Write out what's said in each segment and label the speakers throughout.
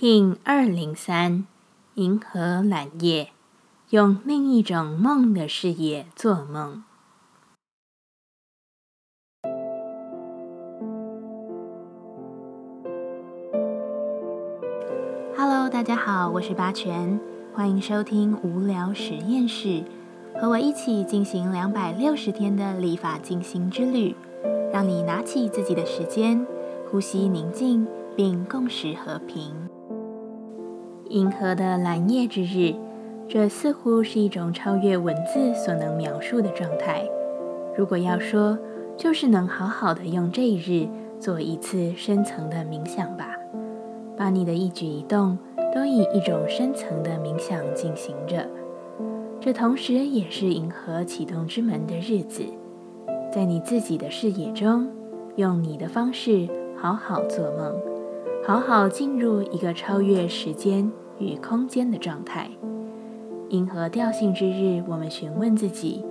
Speaker 1: King 二零三，银河揽夜，用另一种梦的视野做梦。Hello，大家好，我是八全，欢迎收听无聊实验室，和我一起进行两百六十天的立法进行之旅，让你拿起自己的时间，呼吸宁静，并共识和平。银河的蓝夜之日，这似乎是一种超越文字所能描述的状态。如果要说，就是能好好的用这一日做一次深层的冥想吧，把你的一举一动都以一种深层的冥想进行着。这同时也是银河启动之门的日子，在你自己的视野中，用你的方式好好做梦。好好进入一个超越时间与空间的状态。银河调性之日，我们询问自己：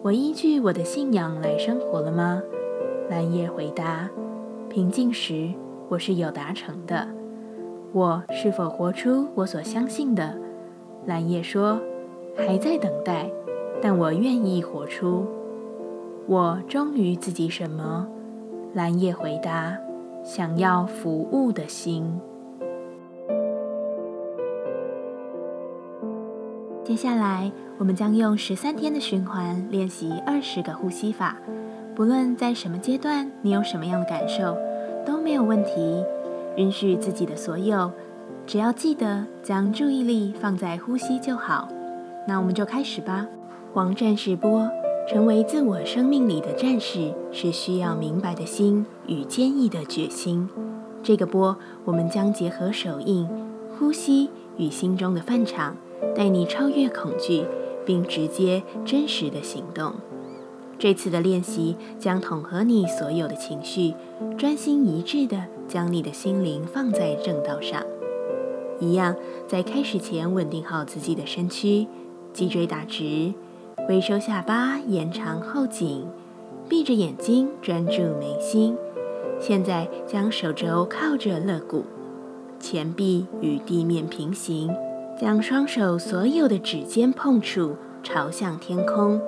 Speaker 1: 我依据我的信仰来生活了吗？蓝叶回答：平静时，我是有达成的。我是否活出我所相信的？蓝叶说：还在等待，但我愿意活出。我忠于自己什么？蓝叶回答。想要服务的心。接下来，我们将用十三天的循环练习二十个呼吸法。不论在什么阶段，你有什么样的感受，都没有问题。允许自己的所有，只要记得将注意力放在呼吸就好。那我们就开始吧。黄战士播。成为自我生命里的战士，是需要明白的心与坚毅的决心。这个波，我们将结合手印、呼吸与心中的范场，带你超越恐惧，并直接真实的行动。这次的练习将统合你所有的情绪，专心一致的将你的心灵放在正道上。一样，在开始前稳定好自己的身躯，脊椎打直。微收下巴，延长后颈，闭着眼睛专注眉心。现在将手肘靠着肋骨，前臂与地面平行，将双手所有的指尖碰触朝向天空，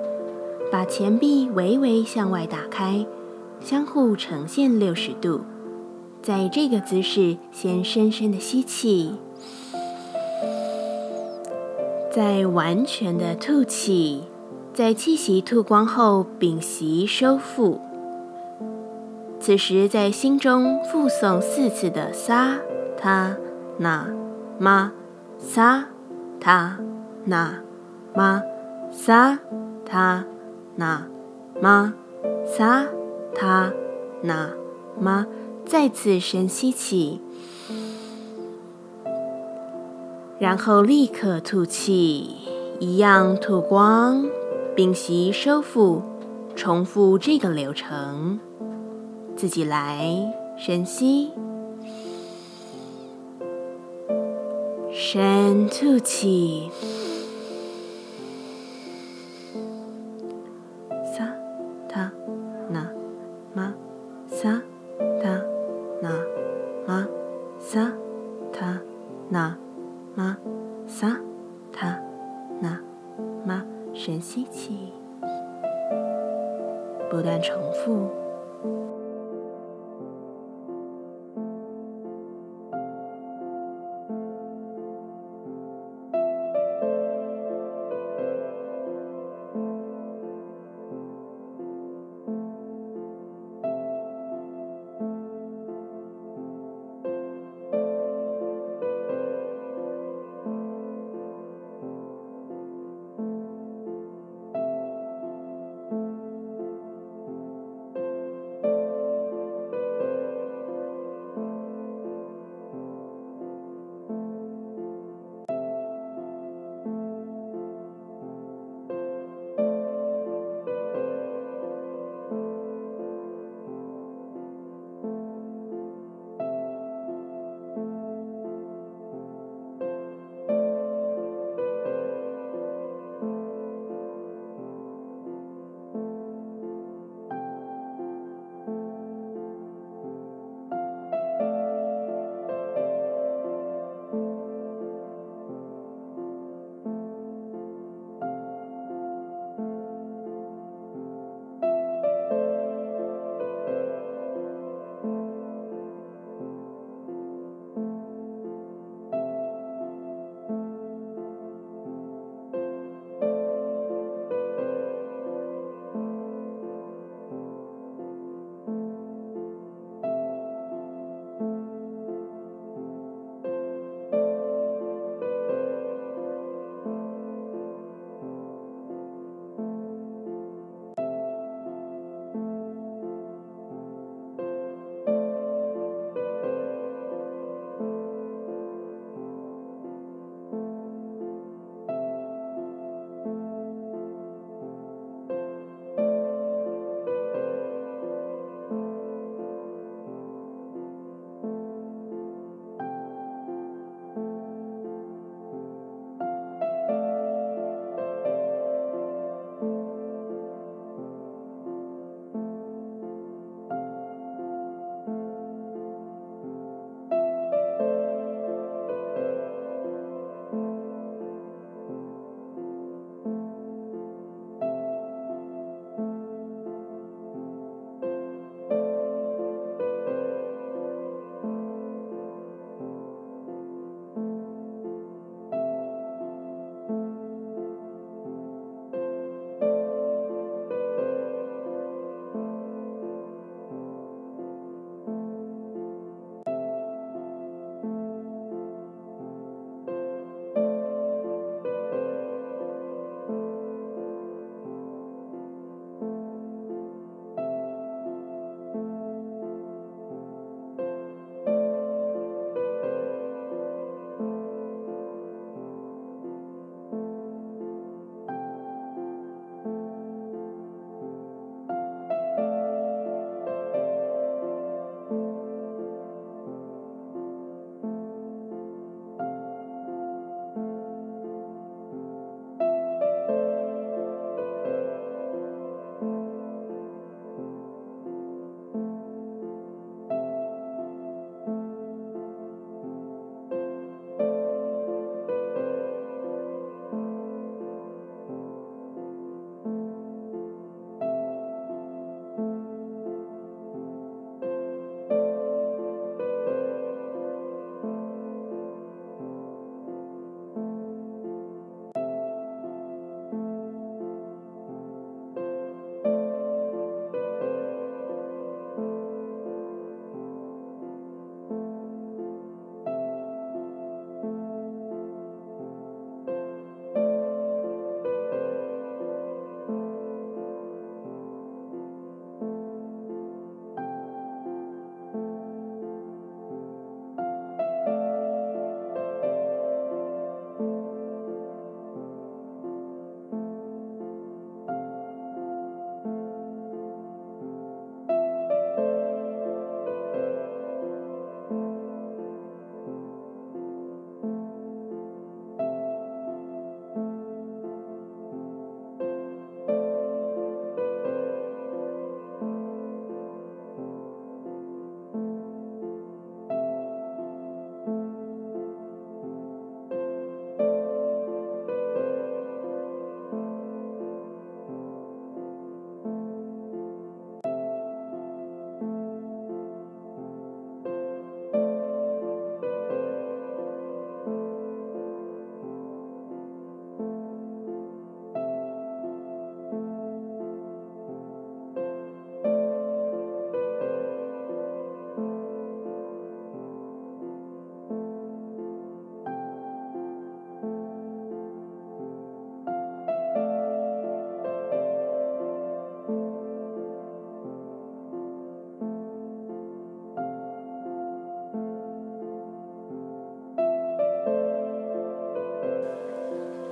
Speaker 1: 把前臂微微向外打开，相互呈现六十度。在这个姿势，先深深的吸气，再完全的吐气。在气息吐光后，屏息收腹。此时，在心中复诵四次的萨他那玛萨他那玛萨他那玛萨他那玛。再次深吸气，然后立刻吐气，一样吐光。屏息收腹，重复这个流程，自己来。深吸，深吐气。深吸气，不断重复。